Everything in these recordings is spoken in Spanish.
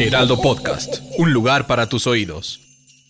Heraldo Podcast, un lugar para tus oídos.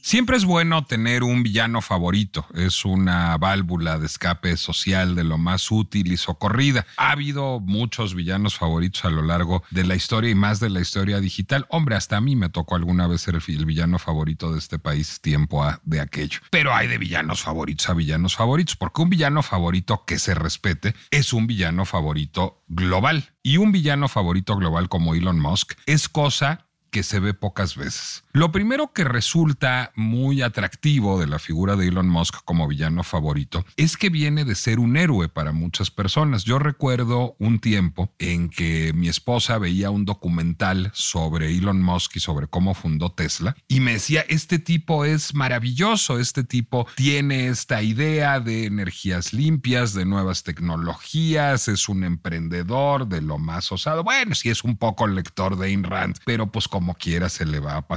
Siempre es bueno tener un villano favorito. Es una válvula de escape social de lo más útil y socorrida. Ha habido muchos villanos favoritos a lo largo de la historia y más de la historia digital. Hombre, hasta a mí me tocó alguna vez ser el, villano favorito de este país tiempo de aquello. Pero hay de villanos favoritos a villanos favoritos, porque un villano favorito que se respete es un villano favorito global. Y un villano favorito global como Elon Musk es cosa que se ve pocas veces. Lo primero que resulta muy atractivo de la figura de Elon Musk como villano favorito es que viene de ser un héroe para muchas personas. Yo recuerdo un tiempo en que mi esposa veía un documental sobre Elon Musk y sobre cómo fundó Tesla y me decía, este tipo es maravilloso, este tipo tiene esta idea de energías limpias, de nuevas tecnologías, es un emprendedor de lo más osado. Bueno, sí es un poco lector de Ayn Rand, pero pues como quiera se le va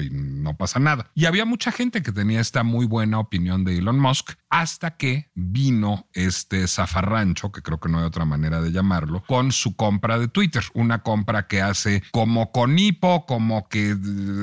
y no pasa nada. Y había mucha gente que tenía esta muy buena opinión de Elon Musk hasta que vino este zafarrancho, que creo que no hay otra manera de llamarlo, con su compra de Twitter. Una compra que hace como con hipo, como que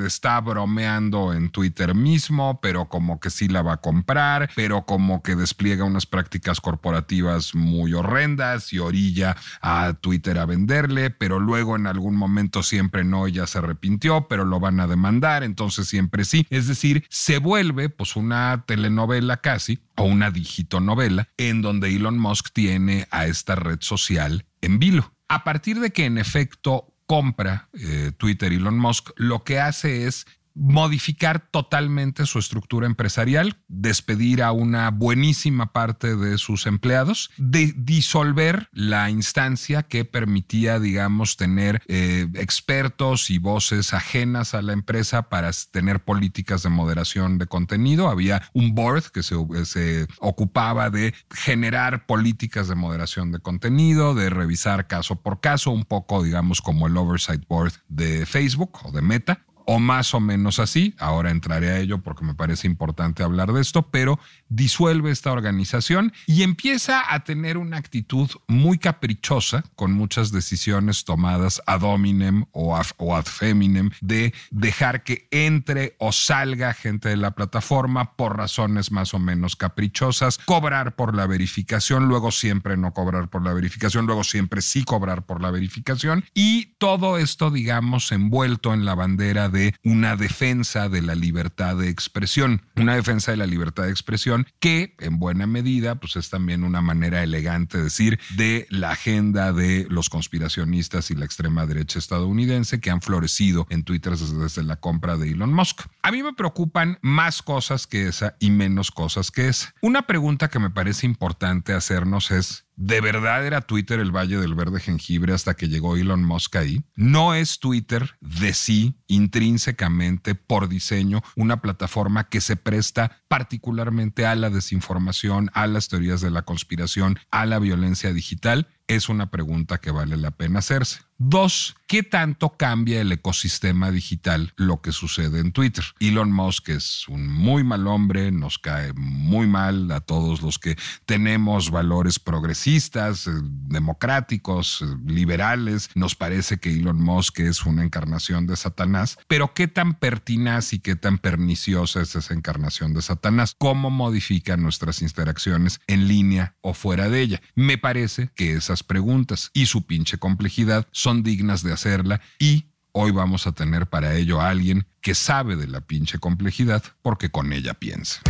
está bromeando en Twitter mismo, pero como que sí la va a comprar, pero como que despliega unas prácticas corporativas muy horrendas y orilla a Twitter a venderle, pero luego en algún momento siempre no, ya se repite pero lo van a demandar, entonces siempre sí. Es decir, se vuelve pues una telenovela casi o una digitonovela en donde Elon Musk tiene a esta red social en vilo. A partir de que en efecto compra eh, Twitter Elon Musk, lo que hace es modificar totalmente su estructura empresarial, despedir a una buenísima parte de sus empleados, de disolver la instancia que permitía, digamos, tener eh, expertos y voces ajenas a la empresa para tener políticas de moderación de contenido. Había un board que se, se ocupaba de generar políticas de moderación de contenido, de revisar caso por caso, un poco, digamos, como el oversight board de Facebook o de Meta o más o menos así. Ahora entraré a ello porque me parece importante hablar de esto, pero disuelve esta organización y empieza a tener una actitud muy caprichosa con muchas decisiones tomadas ad hominem o, ad feminem de dejar que entre o salga gente de la plataforma por razones más o menos caprichosas, cobrar por la verificación, luego siempre no cobrar por la verificación, luego siempre sí cobrar por la verificación y todo esto digamos envuelto en la bandera de una defensa de la libertad de expresión, una defensa de la libertad de expresión que en buena medida pues es también una manera elegante de decir de la agenda de los conspiracionistas y la extrema derecha estadounidense que han florecido en Twitter desde la compra de Elon Musk. A mí me preocupan más cosas que esa y menos cosas que esa. Una pregunta que me parece importante hacernos es ¿De verdad era Twitter el Valle del Verde Jengibre hasta que llegó Elon Musk ahí? ¿No es Twitter de sí, intrínsecamente, por diseño, una plataforma que se presta particularmente a la desinformación, a las teorías de la conspiración, a la violencia digital? Es una pregunta que vale la pena hacerse. Dos, ¿qué tanto cambia el ecosistema digital lo que sucede en Twitter? Elon Musk es un muy mal hombre, nos cae muy mal a todos los que tenemos valores progresistas, eh, democráticos, eh, liberales. Nos parece que Elon Musk es una encarnación de Satanás, pero ¿qué tan pertinaz y qué tan perniciosa es esa encarnación de Satanás? ¿Cómo modifica nuestras interacciones en línea o fuera de ella? Me parece que esas preguntas y su pinche complejidad son dignas de hacerla y hoy vamos a tener para ello a alguien que sabe de la pinche complejidad porque con ella piensa.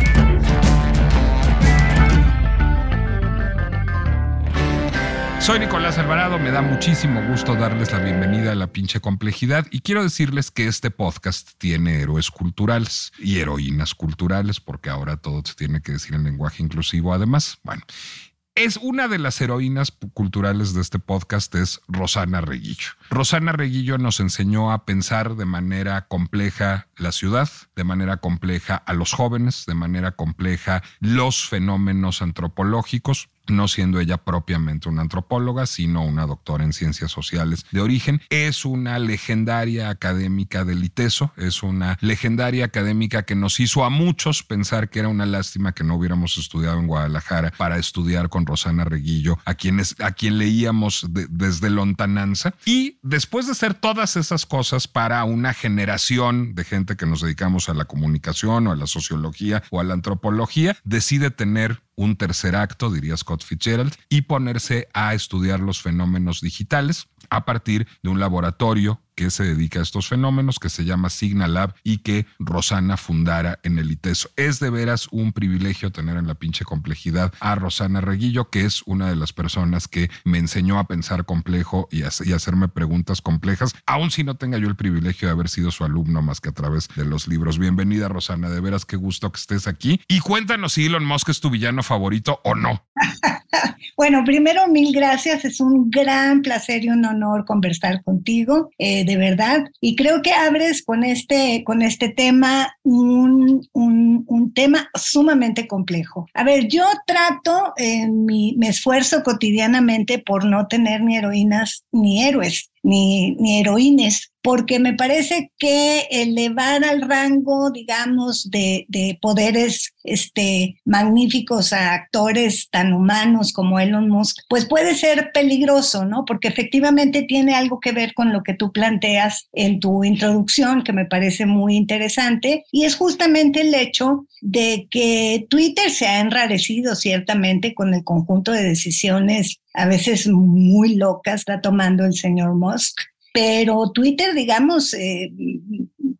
Soy Nicolás Alvarado, me da muchísimo gusto darles la bienvenida a la pinche complejidad y quiero decirles que este podcast tiene héroes culturales y heroínas culturales porque ahora todo se tiene que decir en lenguaje inclusivo además. Bueno, Es una de las heroínas culturales de este podcast es Rosana Reguillo. Rosana Reguillo nos enseñó a pensar de manera compleja la ciudad, de manera compleja a los jóvenes, de manera compleja los fenómenos antropológicos no siendo ella propiamente una antropóloga, sino una doctora en ciencias sociales de origen. Es una legendaria académica del ITESO, es una legendaria académica que nos hizo a muchos pensar que era una lástima que no hubiéramos estudiado en Guadalajara para estudiar con Rosana Reguillo, a, quienes, a quien leíamos desde lontananza. Y después de hacer todas esas cosas para una generación de gente que nos dedicamos a la comunicación o a la sociología o a la antropología, decide tener un tercer acto, diría Scott Fitzgerald, y ponerse a estudiar los fenómenos digitales a partir de un laboratorio que se dedica a estos fenómenos, que se llama Signal Lab y que Rosana fundara en el ITESO. Es de veras un privilegio tener en la pinche complejidad a Rosana Reguillo, que es una de las personas que me enseñó a pensar complejo y, a, hacerme preguntas complejas, aun si no tenga yo el privilegio de haber sido su alumno más que a través de los libros. Bienvenida, Rosana, de veras qué gusto que estés aquí. Y cuéntanos si Elon Musk es tu villano favorito o no. bueno, primero, mil gracias. Es un gran placer y un honor conversar contigo. Eh, de verdad. Y creo que abres con este, con este tema un, un, tema sumamente complejo. A ver, yo trato, en mi, me esfuerzo cotidianamente por no tener ni heroínas ni héroes ni, ni heroínes, porque me parece que elevar al rango, digamos, de, de, poderes este, magníficos a actores tan humanos como Elon Musk, pues puede ser peligroso, ¿no? Porque efectivamente tiene algo que ver con lo que tú planteas en tu introducción, que me parece muy interesante, y es justamente el hecho de que Twitter se ha enrarecido ciertamente con el conjunto de decisiones a veces muy locas está tomando el señor Musk. Pero Twitter, digamos, eh,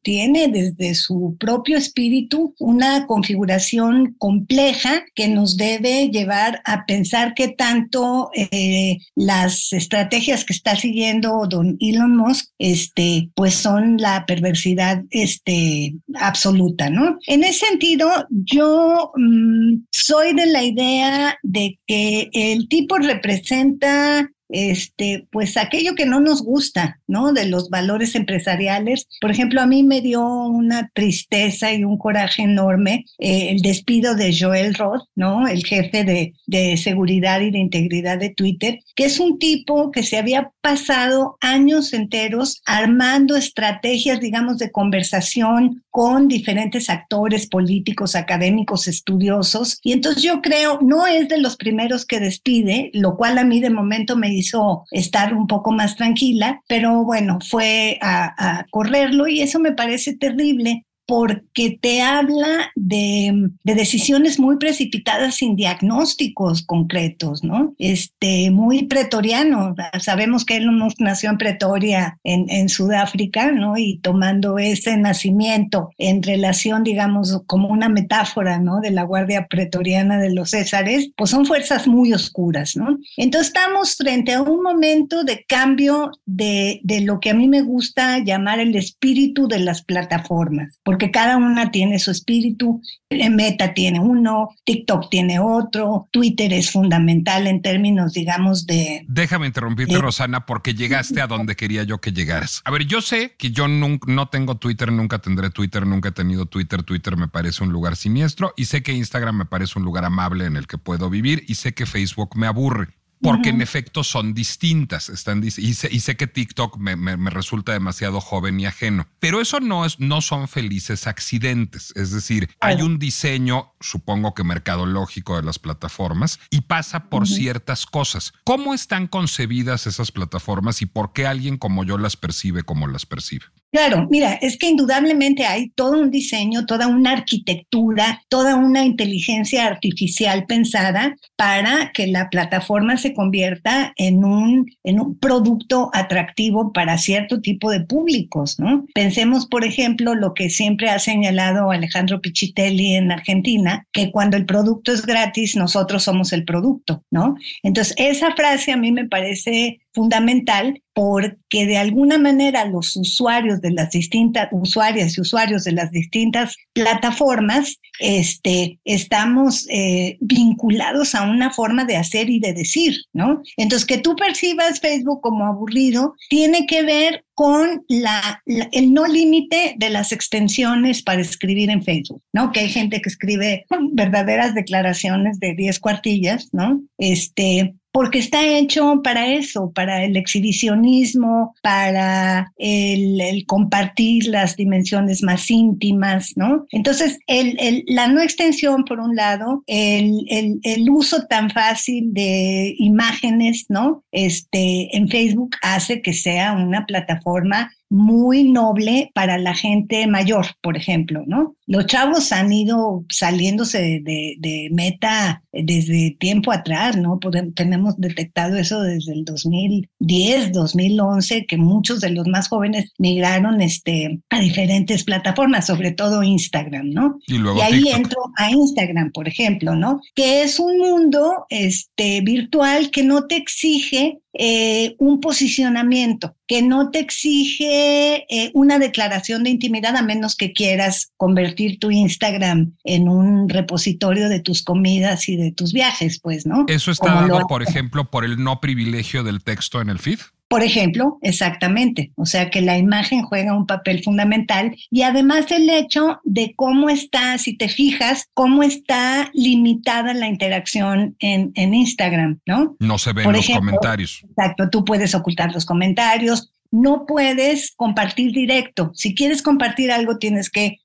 tiene desde su propio espíritu una configuración compleja que nos debe llevar a pensar que tanto eh, las estrategias que está siguiendo don Elon Musk, este, pues son la perversidad este, absoluta, ¿no? En ese sentido, yo mm, soy de la idea de que el tipo representa este, pues aquello que no nos gusta, ¿no? De los valores empresariales. Por ejemplo, a mí me dio una tristeza y un coraje enorme eh, el despido de Joel Roth, ¿no? El jefe de, de seguridad y de integridad de Twitter, que es un tipo que se había pasado años enteros armando estrategias, digamos, de conversación con diferentes actores políticos, académicos, estudiosos. Y entonces yo creo, no es de los primeros que despide, lo cual a mí de momento me hizo estar un poco más tranquila, pero bueno, fue a, a correrlo y eso me parece terrible porque te habla de, decisiones muy precipitadas sin diagnósticos concretos, ¿no? Este, muy pretoriano. Sabemos que él nació en Pretoria, en, Sudáfrica, ¿no? Y tomando ese nacimiento en relación, digamos, como una metáfora, ¿no? De la Guardia Pretoriana de los Césares, pues son fuerzas muy oscuras, ¿no? Entonces estamos frente a un momento de cambio de, de lo que a mí me gusta llamar el espíritu de las plataformas cada una tiene su espíritu. Meta tiene uno, TikTok tiene otro, Twitter es fundamental en términos, digamos, de... Déjame interrumpirte, Rosana, porque llegaste a donde quería yo que llegaras. A ver, yo sé que yo no tengo Twitter, nunca tendré Twitter, nunca he tenido Twitter. Twitter me parece un lugar siniestro y sé que Instagram me parece un lugar amable en el que puedo vivir y sé que Facebook me aburre porque en efecto son distintas. Están, y, sé, y sé que TikTok me, me, resulta demasiado joven y ajeno, pero eso no, es, no son felices accidentes. Es decir, hay un diseño, supongo que mercadológico de las plataformas y pasa por ciertas cosas. ¿Cómo están concebidas esas plataformas y por qué alguien como yo las percibe como las percibe? Claro, mira, es que indudablemente hay todo un diseño, toda una arquitectura, toda una inteligencia artificial pensada para que la plataforma se convierta en un, en un producto atractivo para cierto tipo de públicos, ¿no? Pensemos, por ejemplo, lo que siempre ha señalado Alejandro Pichitelli en Argentina, que cuando el producto es gratis, nosotros somos el producto, ¿no? Entonces, esa frase a mí me parece fundamental porque de alguna manera los usuarios de las distintas, usuarias y usuarios de las distintas plataformas, este, estamos eh, vinculados a una forma de hacer y de decir, ¿no? Entonces, que tú percibas Facebook como aburrido tiene que ver con la, el no límite de las extensiones para escribir en Facebook, ¿no? Que hay gente que escribe verdaderas declaraciones de 10 cuartillas, ¿no? Este, porque está hecho para eso, para el exhibicionismo, para el, compartir las dimensiones más íntimas, ¿no? Entonces, la no extensión, por un lado, el, uso tan fácil de imágenes, ¿no? Este, en Facebook hace que sea una plataforma muy noble para la gente mayor, por ejemplo, ¿no? Los chavos han ido saliéndose de, meta desde tiempo atrás, ¿no? tenemos detectado eso desde el 2010, 2011, que muchos de los más jóvenes migraron este, a diferentes plataformas, sobre todo Instagram, ¿no? Y, luego ahí entro a Instagram, por ejemplo, ¿no? Que es un mundo este, virtual que no te exige eh, un posicionamiento, que no te exige eh, una declaración de intimidad a menos que quieras convertir tu Instagram en un repositorio de tus comidas y de tus viajes, pues, ¿no? Eso está dado, por ejemplo, por el no privilegio del texto en el feed. Por ejemplo, exactamente. O sea que la imagen juega un papel fundamental y además el hecho de cómo está, si te fijas, cómo está limitada la interacción en, en Instagram, ¿no? No se ven los comentarios. Exacto, tú puedes ocultar los comentarios, no puedes compartir directo. Si quieres compartir algo, tienes que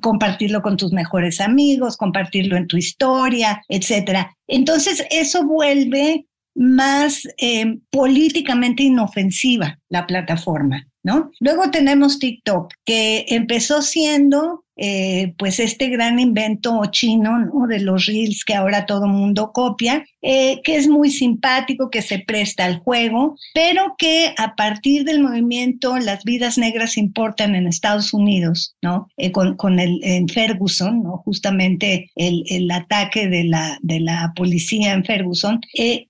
compartirlo con tus mejores amigos, compartirlo en tu historia, etcétera. Entonces, eso vuelve más eh, políticamente inofensiva la plataforma, ¿no? Luego tenemos TikTok, que empezó siendo eh, pues este gran invento chino ¿no? de los reels que ahora todo mundo copia, eh, que es muy simpático, que se presta al juego, pero que a partir del movimiento Las vidas negras importan en Estados Unidos, ¿no? Eh, con, con, el en Ferguson, ¿no? Justamente el, el, ataque de la, de la policía en Ferguson,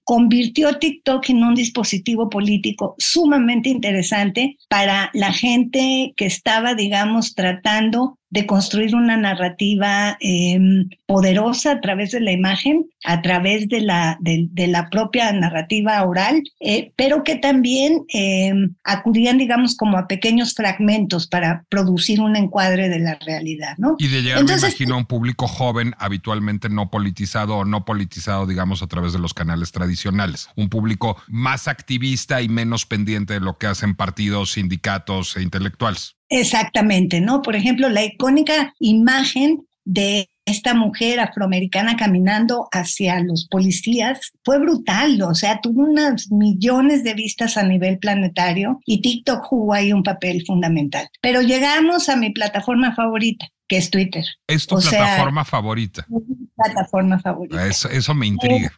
convirtió TikTok en un dispositivo político sumamente interesante para la gente que estaba, digamos, tratando de construir una narrativa em, poderosa a través de la imagen, a través de la, de, la propia narrativa oral, eh, pero que también em, acudían, digamos, como a pequeños fragmentos para producir un encuadre de la realidad, ¿no? Y de llegar, Entonces, me imagino, a un público joven, habitualmente no politizado o no politizado, digamos, a través de los canales tradicionales. Un público más activista y menos pendiente de lo que hacen partidos, sindicatos e intelectuales. Exactamente, ¿no? Por ejemplo, la icónica imagen de esta mujer afroamericana caminando hacia los policías fue brutal, o sea, tuvo unas millones de vistas a nivel planetario y TikTok jugó ahí un papel fundamental. Pero llegamos a mi plataforma favorita, que es Twitter. ¿Es tu plataforma favorita? plataforma favorita. Eso, eso me intriga.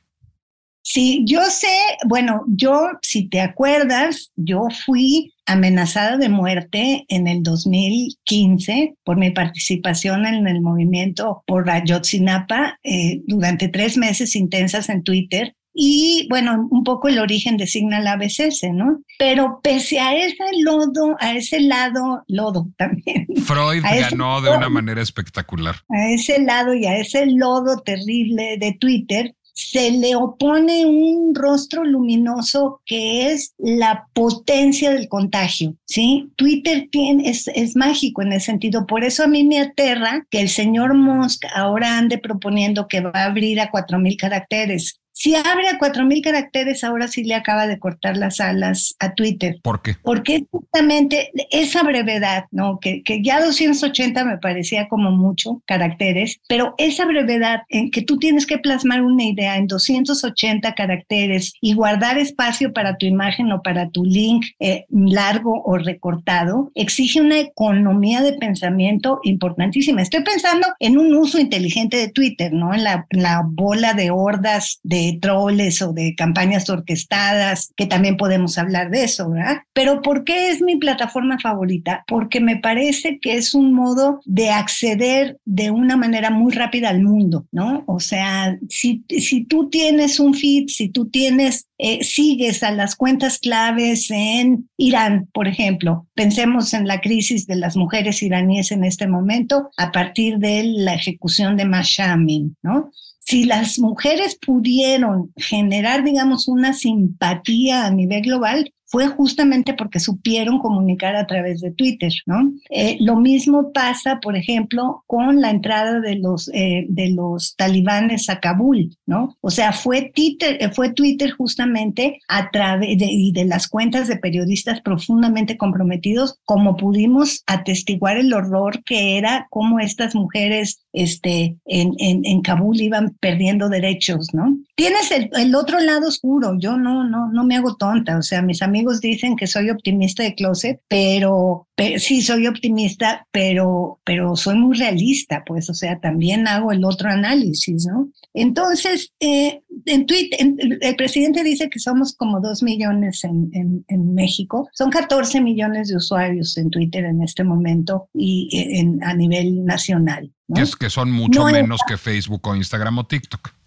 Sí, yo sé, bueno, yo, si te acuerdas, yo fui amenazada de muerte en el 2015 por mi participación en el movimiento por Ayotzinapa eh, durante tres meses intensas en Twitter. Y bueno, un poco el origen designa la ABCC, ¿no? Pero pese a ese lodo, a ese lado, lodo también. Freud ganó de una manera espectacular. A ese lado y a ese lodo terrible de Twitter, se le opone un rostro luminoso que es la potencia del contagio, ¿sí? Twitter tiene, es, es mágico en ese sentido, por eso a mí me aterra que el señor Musk ahora ande proponiendo que va a abrir a cuatro mil caracteres. Si abre a 4.000 caracteres, ahora sí le acaba de cortar las alas a Twitter. ¿Por qué? Porque justamente esa brevedad, ¿no? Que, que ya 280 me parecía como mucho caracteres, pero esa brevedad en que tú tienes que plasmar una idea en 280 caracteres y guardar espacio para tu imagen o para tu link eh, largo o recortado, exige una economía de pensamiento importantísima. Estoy pensando en un uso inteligente de Twitter, ¿no? En la, en la bola de hordas de troles o de campañas orquestadas, que también podemos hablar de eso, ¿verdad? Pero ¿por qué es mi plataforma favorita? Porque me parece que es un modo de acceder de una manera muy rápida al mundo, ¿no? O sea, si, si tú tienes un feed, si tú tienes eh, sigues a las cuentas claves en Irán, por ejemplo. Pensemos en la crisis de las mujeres iraníes en este momento a partir de la ejecución de Mashamin, ¿no? Si las mujeres pudieron generar, digamos, una simpatía a nivel global, fue justamente porque supieron comunicar a través de Twitter, ¿no? Eh, lo mismo pasa, por ejemplo, con la entrada de los, eh, de los talibanes a Kabul, ¿no? O sea, fue Twitter, eh, fue Twitter justamente a través de, y de las cuentas de periodistas profundamente comprometidos, como pudimos atestiguar el horror que era cómo estas mujeres este, en, en, en Kabul iban perdiendo derechos, ¿no? Tienes el, el otro lado oscuro, yo no, no, no me hago tonta, o sea, mis amigos dicen que soy optimista de closet, pero, sí soy optimista, pero, pero soy muy realista, pues, o sea, también hago el otro análisis, ¿no? Entonces, eh, en Twitter, el presidente dice que somos como dos millones en, en, México, son 14 millones de usuarios en Twitter en este momento y en, a nivel nacional. Que, es, que son mucho menos que Facebook o Instagram o TikTok.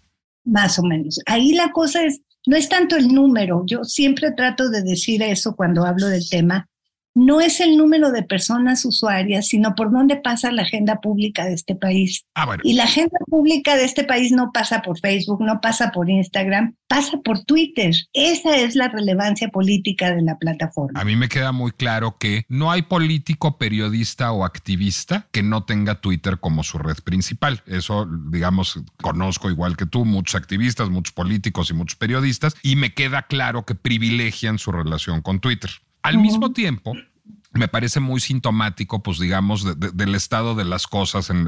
Más o menos. Ahí la cosa es no es tanto el número, yo siempre trato de decir eso cuando hablo del tema, no es el número de personas usuarias, sino por dónde pasa la agenda pública de este país. Ah, y la agenda pública de este país no pasa por Facebook, no pasa por Instagram, pasa por Twitter. Esa es la relevancia política de la plataforma. A mí me queda muy claro que no hay político, periodista o activista que no tenga Twitter como su red principal. Eso, digamos, conozco igual que tú muchos activistas, muchos políticos y muchos periodistas, y me queda claro que privilegian su relación con Twitter. Al mismo tiempo, me parece muy sintomático, pues digamos, del estado de las cosas en,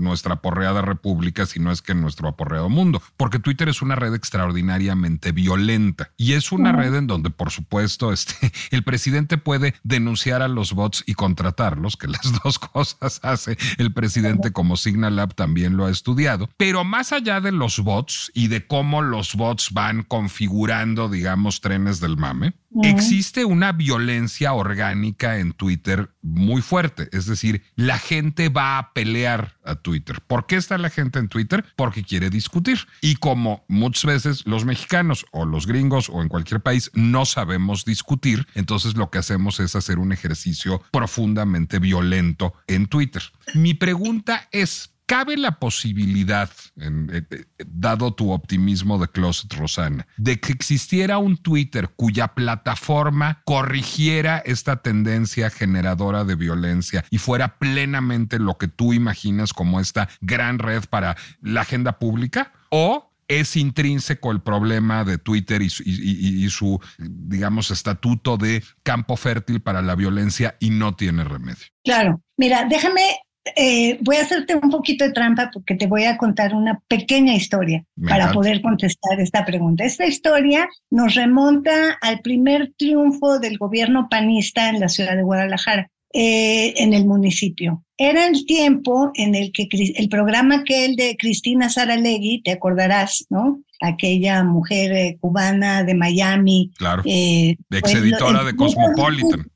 nuestra aporreada república, si no es que en nuestro aporreado mundo, porque Twitter es una red extraordinariamente violenta y es una red en donde, por supuesto, este, el presidente puede denunciar a los bots y contratarlos, que las dos cosas hace el presidente como Signal Lab también lo ha estudiado, pero más allá de los bots y de cómo los bots van configurando, digamos, trenes del mame, existe una violencia orgánica en Twitter muy fuerte. Es decir, la gente va a pelear a Twitter. ¿Por qué está la gente en Twitter? Porque quiere discutir. Y como muchas veces los mexicanos o los gringos o en cualquier país no sabemos discutir, entonces lo que hacemos es hacer un ejercicio profundamente violento en Twitter. Mi pregunta es, ¿Cabe la posibilidad, eh, eh, dado tu optimismo de Closet Rosana, de que existiera un Twitter cuya plataforma corrigiera esta tendencia generadora de violencia y fuera plenamente lo que tú imaginas como esta gran red para la agenda pública? ¿O es intrínseco el problema de Twitter y su, digamos, estatuto de campo fértil para la violencia y no tiene remedio. Claro, mira, déjame eh, voy a hacerte un poquito de trampa porque te voy a contar una pequeña historia para poder contestar esta pregunta. Esta historia nos remonta al primer triunfo del gobierno panista en la ciudad de Guadalajara, eh, en el municipio. Era el tiempo en el que el programa que el de Cristina Saralegui, te acordarás, ¿no? Aquella mujer eh, cubana de Miami. Claro. ex editora de Cosmopolitan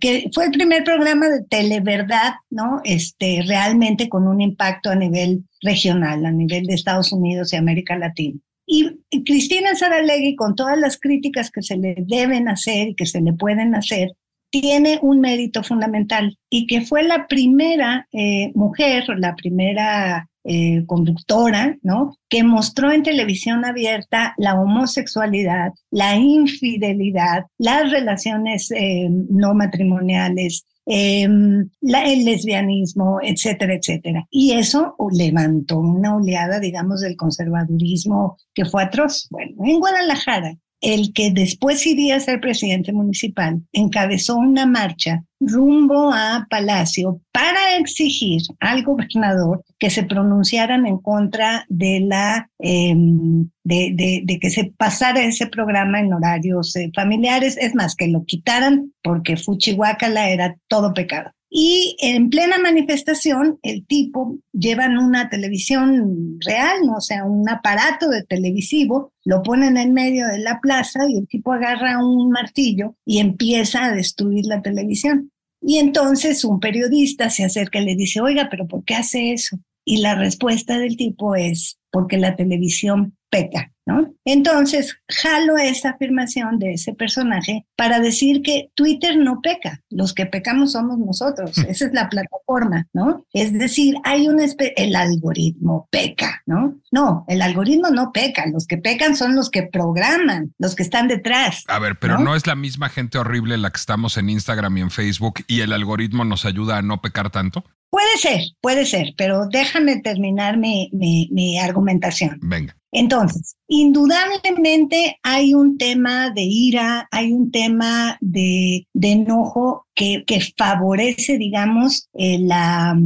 que fue el primer programa de televerdad, ¿no? Este, realmente con un impacto a nivel regional, a nivel de Estados Unidos y América Latina. Y Cristina Saralegui, con todas las críticas que se le deben hacer y que se le pueden hacer, tiene un mérito fundamental y que fue la primera eh, mujer, la primera eh, conductora, ¿no? Que mostró en televisión abierta la homosexualidad, la infidelidad, las relaciones eh, no matrimoniales, em, el lesbianismo, etcétera, etcétera. Y eso levantó una oleada, digamos, del conservadurismo que fue atroz. Bueno, en Guadalajara el que después iría a ser presidente municipal, encabezó una marcha rumbo a Palacio para exigir al gobernador que se pronunciaran en contra de la em, de, que se pasara ese programa en horarios eh, familiares, es más, que lo quitaran porque Fuchihuacala era todo pecado. Y en plena manifestación, el tipo llevan una televisión real, ¿no? o sea, un aparato de televisivo, lo ponen en medio de la plaza y el tipo agarra un martillo y empieza a destruir la televisión. Y entonces un periodista se acerca y le dice, oiga, pero ¿por qué hace eso? Y la respuesta del tipo es, porque la televisión peca. ¿No? Entonces, jalo esa afirmación de ese personaje para decir que Twitter no peca, los que pecamos somos nosotros, esa es la plataforma, ¿no? Es decir, hay un el algoritmo peca, ¿no? No, el algoritmo no peca, los que pecan son los que programan, los que están detrás. A ver, pero ¿no? es la misma gente horrible la que estamos en Instagram y en Facebook y el algoritmo nos ayuda a no pecar tanto. Puede ser, puede ser, pero déjame terminar mi, mi, argumentación. Venga. Entonces, indudablemente hay un tema de ira, hay un tema de, de enojo que, que, favorece, digamos, eh, la,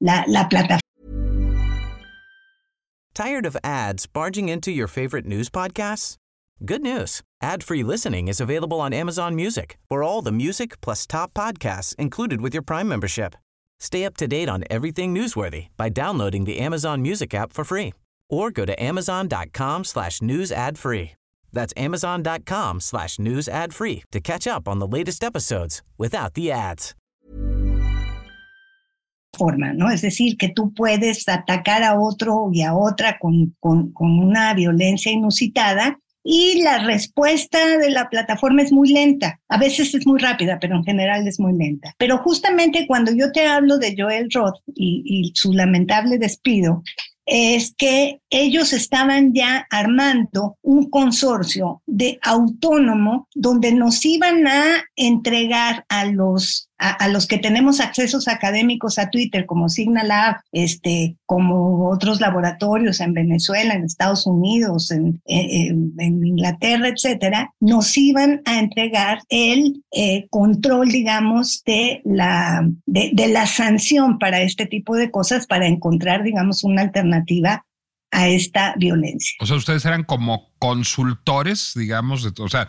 la, la plataforma. ¿Tired of ads barging into your favorite news podcasts? Good news. Ad-free listening is available on Amazon Music for all the music plus top podcasts included with your Prime membership. Stay up to date on everything newsworthy by downloading the Amazon Music app for free or go to amazon.com slash news ad free. That's amazon.com slash news ad free to catch up on the latest episodes without the ads. Forma, ¿no? Es decir, que tú puedes atacar a otro y a otra con, con, con una violencia inusitada y la respuesta de la plataforma es muy lenta. A veces es muy rápida, pero en general es muy lenta. Pero justamente cuando yo te hablo de Joel Roth y, y su lamentable despido, es que ellos estaban ya armando un consorcio de autónomo donde nos iban a entregar a los a, los que tenemos accesos académicos a Twitter, como Signal este, como otros laboratorios en Venezuela, en Estados Unidos, en, Inglaterra, etcétera, nos iban a entregar el eh, control, digamos, de la, de la sanción para este tipo de cosas, para encontrar, digamos, una alternativa a esta violencia. O sea, ustedes eran como consultores, digamos, de, o sea,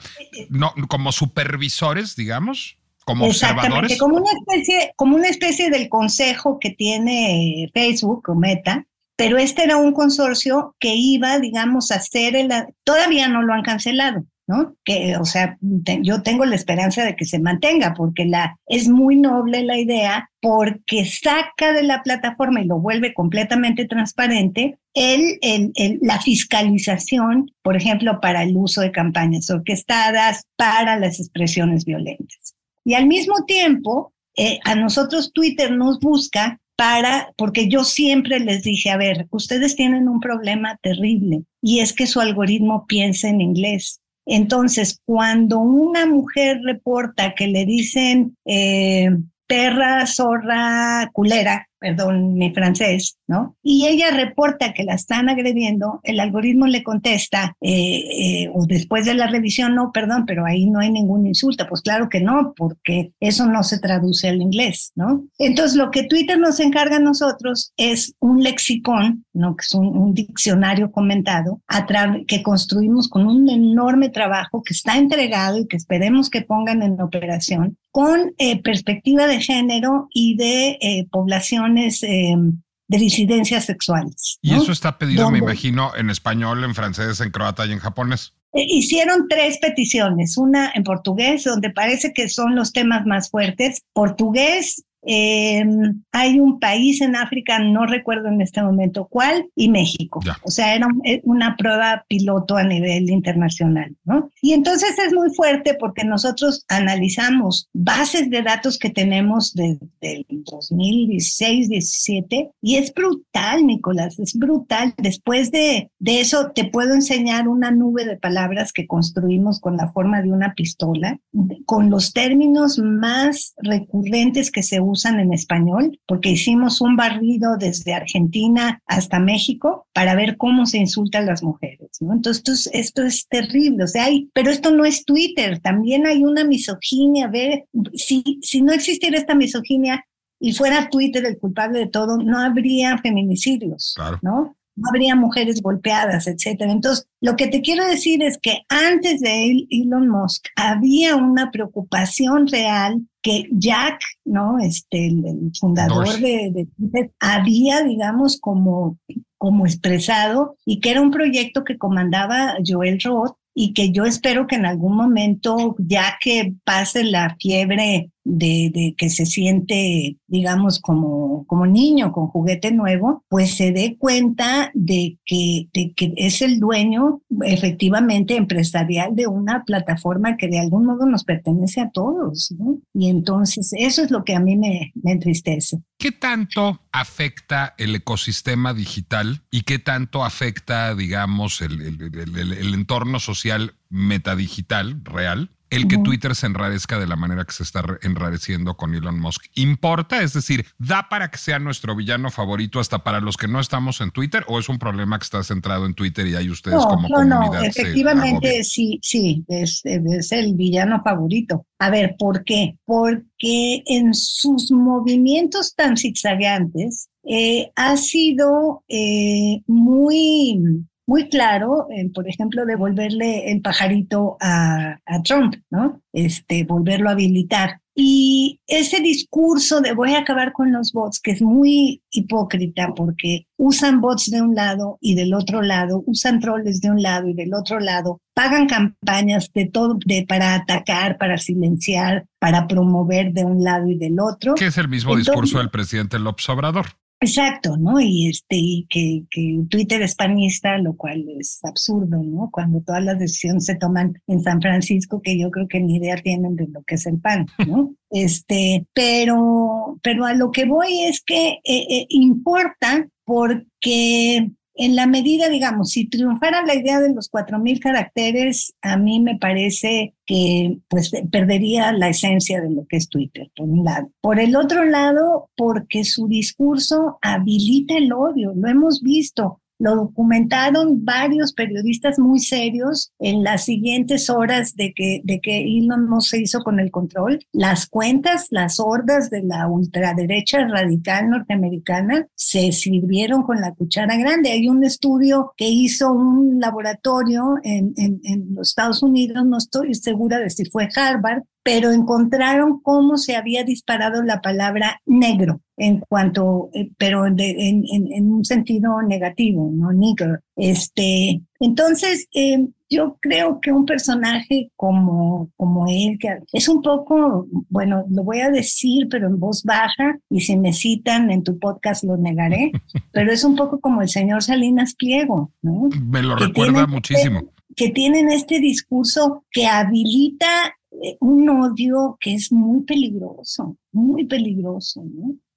no, como supervisores, digamos como observadores. Como una especie, como una especie del consejo que tiene Facebook o Meta, pero este era un consorcio que iba, digamos, a hacer el, todavía no lo han cancelado, ¿no? Que, o sea, yo tengo la esperanza de que se mantenga, porque la, es muy noble la idea, porque saca de la plataforma y lo vuelve completamente transparente el, el, la fiscalización, por ejemplo, para el uso de campañas orquestadas, para las expresiones violentas. Y al mismo tiempo, eh, a nosotros Twitter nos busca para, porque yo siempre les dije, a ver, ustedes tienen un problema terrible y es que su algoritmo piensa en inglés. Entonces, cuando una mujer reporta que le dicen eh, perra, zorra, culera, perdón, mi francés, ¿no? Y ella reporta que la están agrediendo, el algoritmo le contesta, eh, eh, o después de la revisión, no, perdón, pero ahí no hay ningún insulto. Pues claro que no, porque eso no se traduce al inglés, ¿no? Entonces, lo que Twitter nos encarga a nosotros es un lexicón, ¿no? Que es un, diccionario comentado, a que construimos con un enorme trabajo que está entregado y que esperemos que pongan en operación con eh, perspectiva de género y de población Em, de disidencias sexuales. Y eso está pedido, me imagino, en español, en francés, en croata y en japonés. Eh, hicieron tres peticiones, una en portugués, donde parece que son los temas más fuertes, portugués, Em, hay un país en África, no recuerdo en este momento cuál, y México. O sea, era eh, una prueba piloto a nivel internacional, ¿no? Y entonces es muy fuerte porque nosotros analizamos bases de datos que tenemos desde el 2016, 17, y es brutal, Nicolás, es brutal. Después de, de eso, te puedo enseñar una nube de palabras que construimos con la forma de una pistola, con los términos más recurrentes que se usan usan en español, porque hicimos un barrido desde Argentina hasta México para ver cómo se insultan las mujeres, ¿no? Entonces, esto es, terrible, o sea, hay, pero esto no es Twitter, también hay una misoginia, ver, si, si no existiera esta misoginia, y fuera Twitter el culpable de todo, no habría feminicidios, ¿no? No habría mujeres golpeadas, etcétera. Entonces, lo que te quiero decir es que antes de Elon Musk había una preocupación real que Jack, ¿no? Este, el, fundador de, Twitter, había, digamos, como, como expresado y que era un proyecto que comandaba Joel Roth y que yo espero que en algún momento, ya que pase la fiebre de, que se siente, digamos, como, como niño con juguete nuevo, pues se dé cuenta de que, de que es el dueño efectivamente empresarial de una plataforma que de algún modo nos pertenece a todos. Y entonces eso es lo que a mí me, me entristece. ¿Qué tanto afecta el ecosistema digital y qué tanto afecta, digamos, el, el, el entorno social metadigital real el que Twitter se enrarezca de la manera que se está enrareciendo con Elon Musk. ¿Importa? Es decir, ¿da para que sea nuestro villano favorito hasta para los que no estamos en Twitter o es un problema que está centrado en Twitter y hay ustedes como no, comunidad? No, efectivamente sí, sí, es, es el villano favorito. A ver, ¿por qué? Porque en sus movimientos tan zigzagueantes eh, ha sido eh, muy muy claro, por ejemplo, devolverle el pajarito a, Trump, ¿no? Este, volverlo a habilitar. Y ese discurso de voy a acabar con los bots, que es muy hipócrita porque usan bots de un lado y del otro lado, usan troles de un lado y del otro lado, pagan campañas de todo, de, para atacar, para silenciar, para promover de un lado y del otro. Que es el mismo discurso del presidente López Obrador. Exacto, ¿no? Y este, y que, que Twitter es panista, lo cual es absurdo, ¿no? Cuando todas las decisiones se toman en San Francisco, que yo creo que ni idea tienen de lo que es el pan, ¿no? Este, pero, pero a lo que voy es que eh, eh, importa porque en la medida, digamos, si triunfara la idea de los cuatro mil caracteres, a mí me parece que pues perdería la esencia de lo que es Twitter, por un lado. Por el otro lado, porque su discurso habilita el odio, lo hemos visto. Lo documentaron varios periodistas muy serios en las siguientes horas de que, de que Elon no se hizo con el control. Las cuentas, las hordas de la ultraderecha radical norteamericana se sirvieron con la cuchara grande. Hay un estudio que hizo un laboratorio en, en, en los Estados Unidos, no estoy segura de si fue Harvard, pero encontraron cómo se había disparado la palabra negro en cuanto, eh, pero en, en, un sentido negativo, no nigger. Este, entonces, eh, yo creo que un personaje como, como él, que es un poco, bueno, lo voy a decir, pero en voz baja, y si me citan en tu podcast lo negaré, pero es un poco como el señor Salinas Pliego, ¿no? Me lo recuerda este muchísimo. que tienen este discurso que habilita un odio que es muy peligroso, muy peligroso.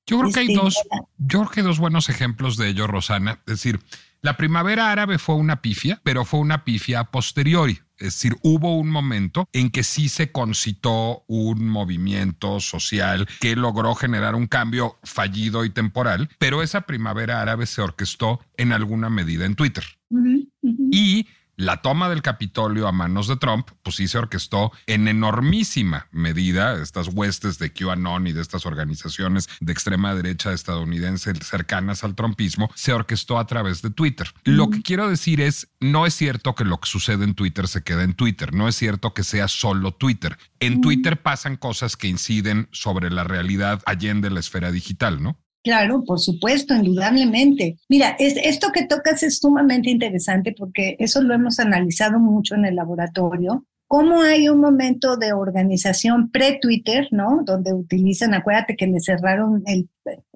Yo creo que hay este, dos, yo creo que dos buenos ejemplos de ello, Rosana. Es decir, la primavera árabe fue una pifia, pero fue una pifia posteriori. Es decir, hubo un momento en que sí se concitó un movimiento social que logró generar un cambio fallido y temporal, pero esa primavera árabe se orquestó en alguna medida en Twitter. Y la toma del Capitolio a manos de Trump, pues sí se orquestó en enormísima medida, estas huestes de QAnon y de estas organizaciones de extrema derecha estadounidense cercanas al trumpismo, se orquestó a través de Twitter. Lo que quiero decir es, no es cierto que lo que sucede en Twitter se quede en Twitter, no es cierto que sea solo Twitter. En Twitter pasan cosas que inciden sobre la realidad allende la esfera digital, ¿no? Claro, por supuesto, indudablemente. Mira, esto que tocas es sumamente interesante porque eso lo hemos analizado mucho en el laboratorio. Cómo hay un momento de organización pre-Twitter, ¿no? Donde utilizan, acuérdate que le cerraron el,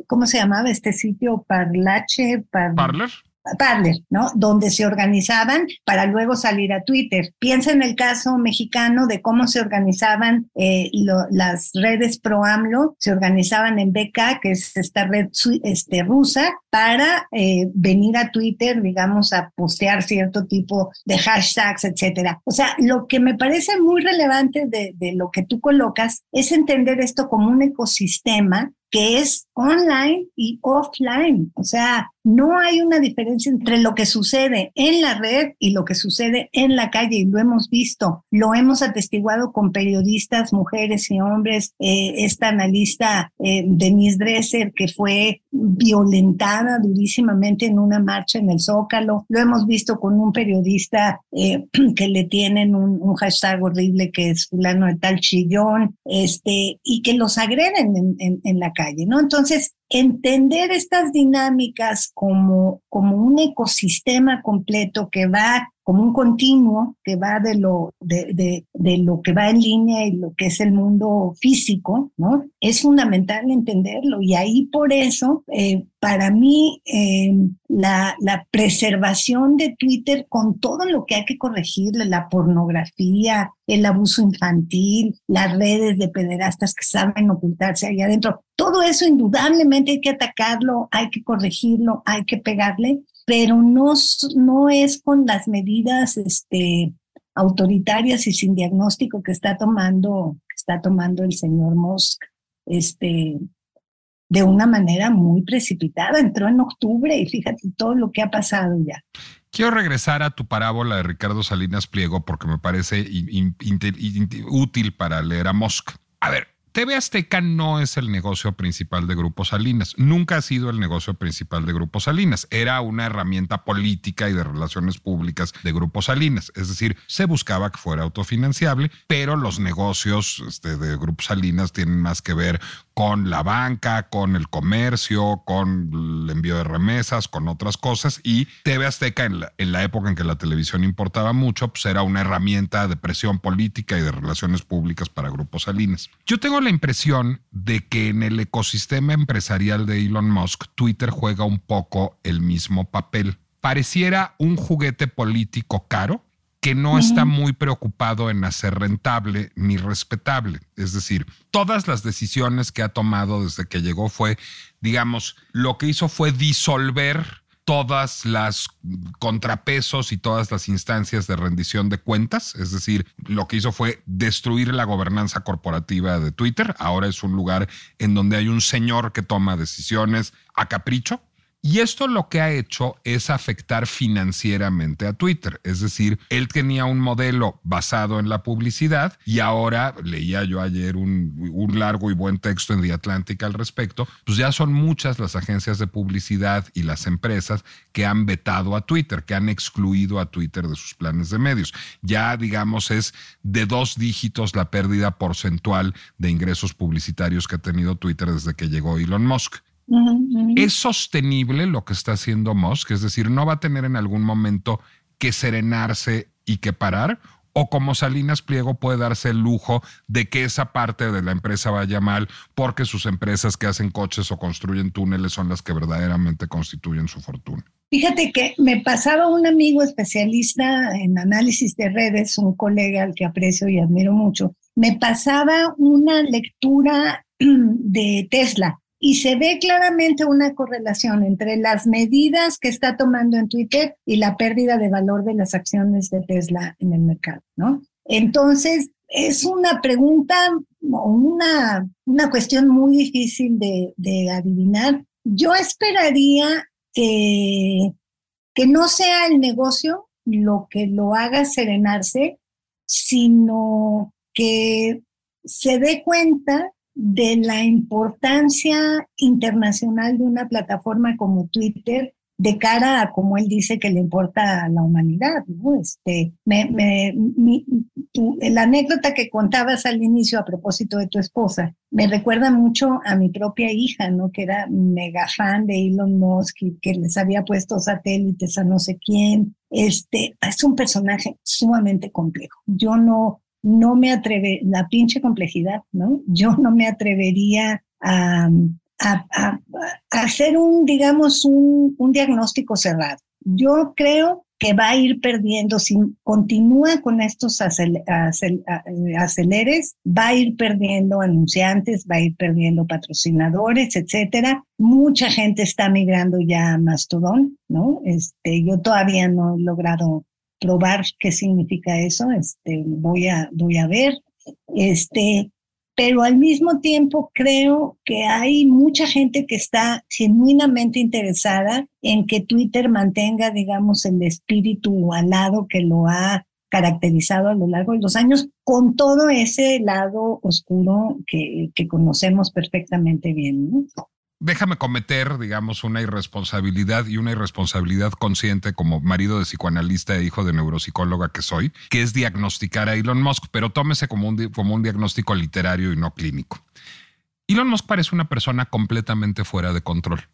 ¿cómo se llamaba este sitio? Parlache, Parler. Parler, ¿no? Donde se organizaban para luego salir a Twitter. Piensa en el caso mexicano de cómo se organizaban eh, las redes pro AMLO, se organizaban en BK, que es esta red este, rusa, para eh, venir a Twitter, digamos, a postear cierto tipo de hashtags, etcétera. O sea, lo que me parece muy relevante de, de lo que tú colocas es entender esto como un ecosistema que es online y offline. O sea, no hay una diferencia entre lo que sucede en la red y lo que sucede en la calle y lo hemos visto, lo hemos atestiguado con periodistas, mujeres y hombres. Eh, esta analista eh, Denise Dresser que fue violentada durísimamente en una marcha en el Zócalo, lo hemos visto con un periodista eh, que le tienen un, hashtag horrible que es fulano de tal chillón, este, y que los agreden en, en, en la calle, Entonces, entender estas dinámicas como, como un ecosistema completo que va como un continuo que va de lo, de, lo que va en línea y lo que es el mundo físico, ¿no? Es fundamental entenderlo y ahí por eso, eh, para mí, eh, la, la, preservación de Twitter con todo lo que hay que corregirle, la pornografía, el abuso infantil, las redes de pederastas que saben ocultarse ahí adentro, todo eso indudablemente hay que atacarlo, hay que corregirlo, hay que pegarle, pero no, no es con las medidas este, autoritarias y sin diagnóstico que está tomando, está tomando el señor Musk, este, de una manera muy precipitada. Entró en octubre y fíjate todo lo que ha pasado ya. Quiero regresar a tu parábola de Ricardo Salinas Pliego porque me parece útil para leer a Musk. A ver, TV Azteca no es el negocio principal de Grupo Salinas. Nunca ha sido el negocio principal de Grupo Salinas. Era una herramienta política y de relaciones públicas de Grupo Salinas. Es decir, se buscaba que fuera autofinanciable, pero los negocios este, de Grupo Salinas tienen más que ver con la banca, con el comercio, con el envío de remesas, con otras cosas. Y TV Azteca, en la, época en que la televisión importaba mucho, pues era una herramienta de presión política y de relaciones públicas para Grupo Salinas. Yo tengo la impresión de que en el ecosistema empresarial de Elon Musk, Twitter juega un poco el mismo papel. Pareciera un juguete político caro que no está muy preocupado en hacer rentable ni respetable. Es decir, todas las decisiones que ha tomado desde que llegó fue, digamos, lo que hizo fue disolver todas las contrapesos y todas las instancias de rendición de cuentas, es decir, lo que hizo fue destruir la gobernanza corporativa de Twitter. Ahora es un lugar en donde hay un señor que toma decisiones a capricho, y esto lo que ha hecho es afectar financieramente a Twitter. Es decir, él tenía un modelo basado en la publicidad y ahora, leía yo ayer un, largo y buen texto en The Atlantic al respecto, pues ya son muchas las agencias de publicidad y las empresas que han vetado a Twitter, que han excluido a Twitter de sus planes de medios. Ya, digamos, es de dos dígitos la pérdida porcentual de ingresos publicitarios que ha tenido Twitter desde que llegó Elon Musk. ¿Es sostenible lo que está haciendo Musk? Es decir, ¿no va a tener en algún momento que serenarse y que parar? ¿O como Salinas Pliego puede darse el lujo de que esa parte de la empresa vaya mal porque sus empresas que hacen coches o construyen túneles son las que verdaderamente constituyen su fortuna? Fíjate que me pasaba un amigo especialista en análisis de redes, un colega al que aprecio y admiro mucho, me pasaba una lectura de Tesla y se ve claramente una correlación entre las medidas que está tomando en Twitter y la pérdida de valor de las acciones de Tesla en el mercado, ¿no? Entonces, es una pregunta o una, una cuestión muy difícil de, de adivinar. Yo esperaría que, que no sea el negocio lo que lo haga serenarse, sino que se dé cuenta de la importancia internacional de una plataforma como Twitter de cara a como él dice que le importa a la humanidad. ¿no? Este, me, me, la anécdota que contabas al inicio a propósito de tu esposa me recuerda mucho a mi propia hija, ¿no? que era mega fan de Elon Musk y que les había puesto satélites a no sé quién. Este, es un personaje sumamente complejo. Yo no, no me atreve, la pinche complejidad, ¿no? Yo no me atrevería a, hacer un, digamos, un, diagnóstico cerrado. Yo creo que va a ir perdiendo, si continúa con estos aceleres, va a ir perdiendo anunciantes, va a ir perdiendo patrocinadores, etcétera. Mucha gente está migrando ya a Mastodon, ¿no? Este, yo todavía no he logrado probar qué significa eso, este, voy, a, voy a ver. Este, pero al mismo tiempo creo que hay mucha gente que está genuinamente interesada en que Twitter mantenga, digamos, el espíritu alado que lo ha caracterizado a lo largo de los años, con todo ese lado oscuro que, que conocemos perfectamente bien. Déjame cometer, digamos, una irresponsabilidad y una irresponsabilidad consciente como marido de psicoanalista e hijo de neuropsicóloga que soy, que es diagnosticar a Elon Musk, pero tómese como un, como un diagnóstico literario y no clínico. Elon Musk parece una persona completamente fuera de control.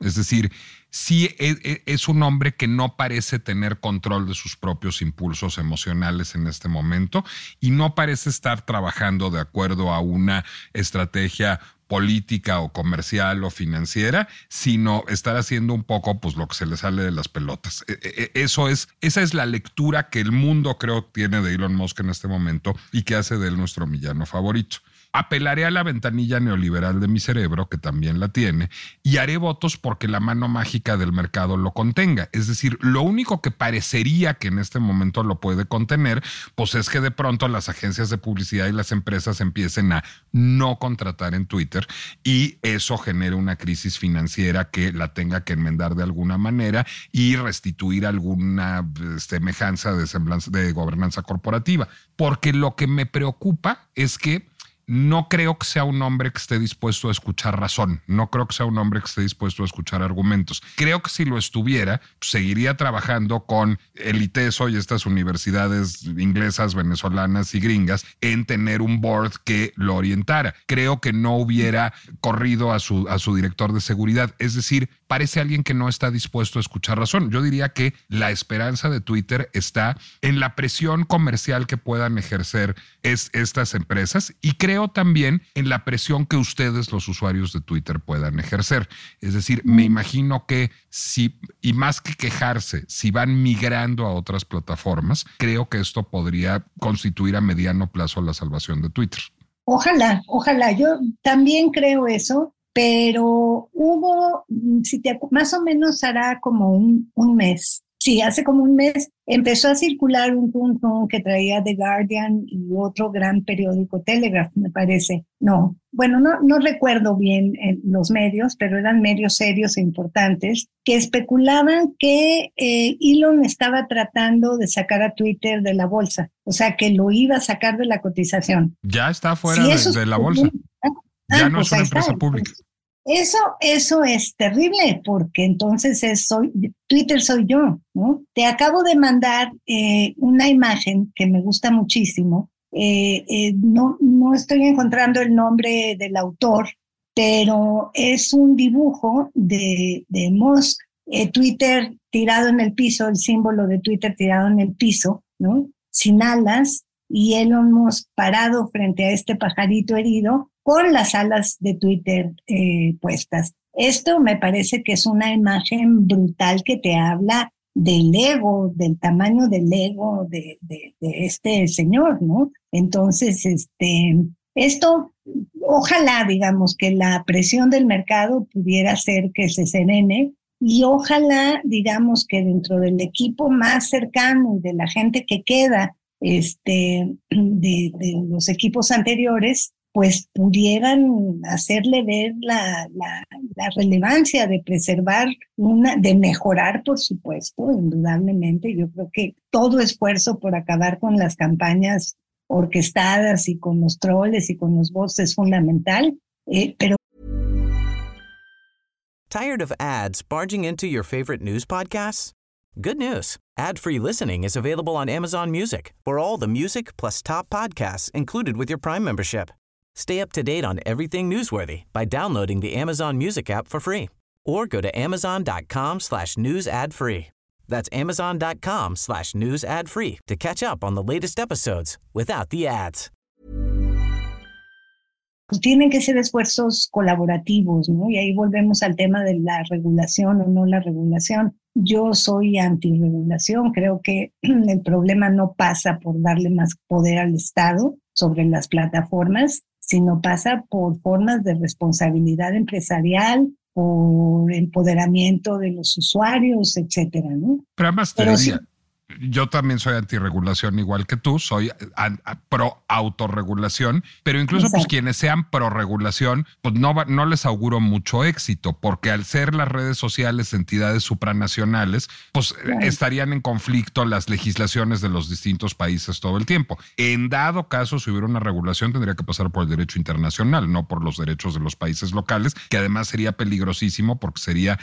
Es decir, sí e, e, es, un hombre que no parece tener control de sus propios impulsos emocionales en este momento y no parece estar trabajando de acuerdo a una estrategia política o comercial o financiera, sino estar haciendo un poco pues lo que se le sale de las pelotas. E, eso es, esa es la lectura que el mundo creo tiene de Elon Musk en este momento y que hace de él nuestro villano favorito. Apelaré a la ventanilla neoliberal de mi cerebro, que también la tiene, y haré votos porque la mano mágica del mercado lo contenga. Es decir, lo único que parecería que en este momento lo puede contener, pues es que de pronto las agencias de publicidad y las empresas empiecen a no contratar en Twitter y eso genere una crisis financiera que la tenga que enmendar de alguna manera y restituir alguna semejanza de, de gobernanza corporativa. Porque lo que me preocupa es que no creo que sea un hombre que esté dispuesto a escuchar razón, no creo que sea un hombre que esté dispuesto a escuchar argumentos. Creo que si lo estuviera, seguiría trabajando con el ITESO y estas universidades inglesas, venezolanas y gringas en tener un board que lo orientara. Creo que no hubiera corrido a su, a su director de seguridad. Es decir, parece alguien que no está dispuesto a escuchar razón. Yo diría que la esperanza de Twitter está en la presión comercial que puedan ejercer es, estas empresas y creo también en la presión que ustedes, los usuarios de Twitter, puedan ejercer. Es decir, me imagino que si, y más que quejarse, si van migrando a otras plataformas, creo que esto podría constituir a mediano plazo la salvación de Twitter. Ojalá, ojalá. Yo también creo eso, pero hubo, si te, más o menos hará como un, un mes, sí, hace como un mes empezó a circular un punto que traía The Guardian y otro gran periódico, Telegraph, me parece. No, bueno, no, no recuerdo bien en los medios, pero eran medios serios e importantes que especulaban que eh, Elon estaba tratando de sacar a Twitter de la bolsa, o sea, que lo iba a sacar de la cotización. Ya está fuera de, la bolsa. Ah, ya no es pues una empresa pública. Eso, eso es terrible porque entonces es, soy, Twitter soy yo, ¿no? Te acabo de mandar eh, una imagen que me gusta muchísimo. Eh, eh, no, no estoy encontrando el nombre del autor, pero es un dibujo de, de Musk, Twitter tirado en el piso, el símbolo de Twitter tirado en el piso, ¿no? Sin alas, y Elon Musk parado frente a este pajarito herido con las alas de Twitter eh, puestas. Esto me parece que es una imagen brutal que te habla del ego, del tamaño del ego de, de, este señor, ¿no? Entonces, este, esto, ojalá, digamos, que la presión del mercado pudiera hacer que se serene y ojalá, digamos, que dentro del equipo más cercano y de la gente que queda este, de, de los equipos anteriores, pues pudieran hacerle ver la, la, relevancia de preservar una, de mejorar, por supuesto, indudablemente. Yo creo que todo esfuerzo por acabar con las campañas orquestadas y con los troles y con los bots es fundamental, eh, pero Tired of ads barging into your favorite news podcasts? Good news. Ad-free listening is available on Amazon Music. For all the music plus top podcasts included with your Prime membership. Stay up to date on everything newsworthy by downloading the Amazon Music app for free or go to amazon.com slash news ad free. That's amazon.com slash news ad free to catch up on the latest episodes without the ads. Tienen que ser esfuerzos colaborativos, ¿no? Y ahí volvemos al tema de la regulación o no la regulación. Yo soy antirregulación, creo que el problema no pasa por darle más poder al Estado sobre las plataformas, sino pasa por formas de responsabilidad empresarial, por empoderamiento de los usuarios, etcétera, ¿no? Pero te yo también soy antirregulación igual que tú, soy pro autorregulación, pero incluso pues quienes sean pro regulación, pues no, no les auguro mucho éxito, porque al ser las redes sociales entidades supranacionales, pues estarían en conflicto las legislaciones de los distintos países todo el tiempo. En dado caso, si hubiera una regulación, tendría que pasar por el derecho internacional, no por los derechos de los países locales, que además sería peligrosísimo porque sería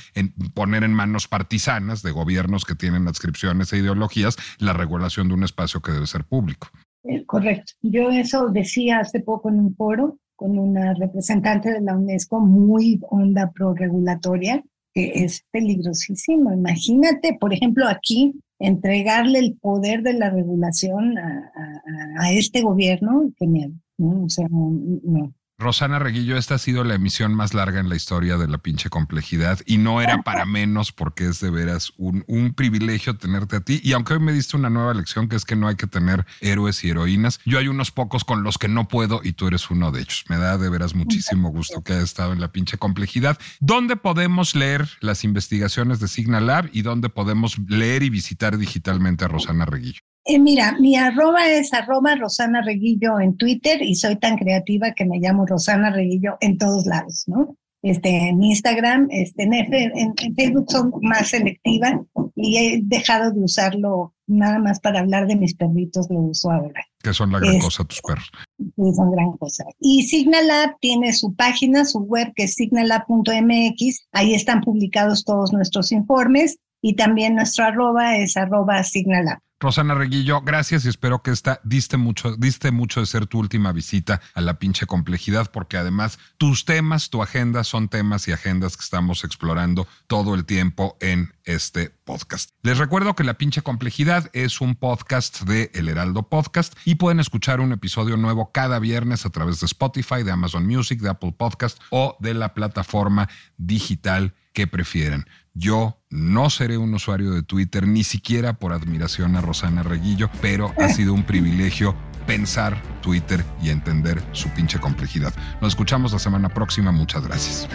poner en manos partisanas de gobiernos que tienen adscripciones e ideologías la regulación de un espacio que debe ser público. Eh, correcto. Yo eso decía hace poco en un foro con una representante de la UNESCO muy onda pro regulatoria que es peligrosísimo. Imagínate, por ejemplo, aquí entregarle el poder de la regulación a, este gobierno, que miedo. ¿no? O sea, no. Rosana Reguillo, esta ha sido la emisión más larga en la historia de la pinche complejidad y no era para menos porque es de veras un, un, privilegio tenerte a ti. Y aunque hoy me diste una nueva lección que es que no hay que tener héroes y heroínas, yo hay unos pocos con los que no puedo y tú eres uno de ellos. Me da de veras muchísimo gusto que hayas estado en la pinche complejidad. ¿Dónde podemos leer las investigaciones de Signal Lab y dónde podemos leer y visitar digitalmente a Rosana Reguillo? Eh, mira, mi arroba es arroba Rosana Reguillo en Twitter y soy tan creativa que me llamo Rosana Reguillo en todos lados, ¿no? Este, en Instagram, este, en, Facebook son más selectiva y he dejado de usarlo nada más para hablar de mis perritos, lo uso ahora. Que son la gran cosa tus perros. Sí, son gran cosa. Y Signalab tiene su página, su web que es signalab.mx, ahí están publicados todos nuestros informes y también nuestro arroba es arroba Signalab. Rosana Reguillo, gracias y espero que esta diste mucho, diste mucho de ser tu última visita a la pinche complejidad, porque además tus temas, tu agenda son temas y agendas que estamos explorando todo el tiempo en este podcast. Les recuerdo que La pinche complejidad es un podcast de El Heraldo Podcast y pueden escuchar un episodio nuevo cada viernes a través de Spotify, de Amazon Music, de Apple Podcast o de la plataforma digital que prefieran. Yo no seré un usuario de Twitter, ni siquiera por admiración a Rosana Reguillo, pero ha sido un privilegio pensar Twitter y entender su pinche complejidad. Nos escuchamos la semana próxima. Muchas gracias.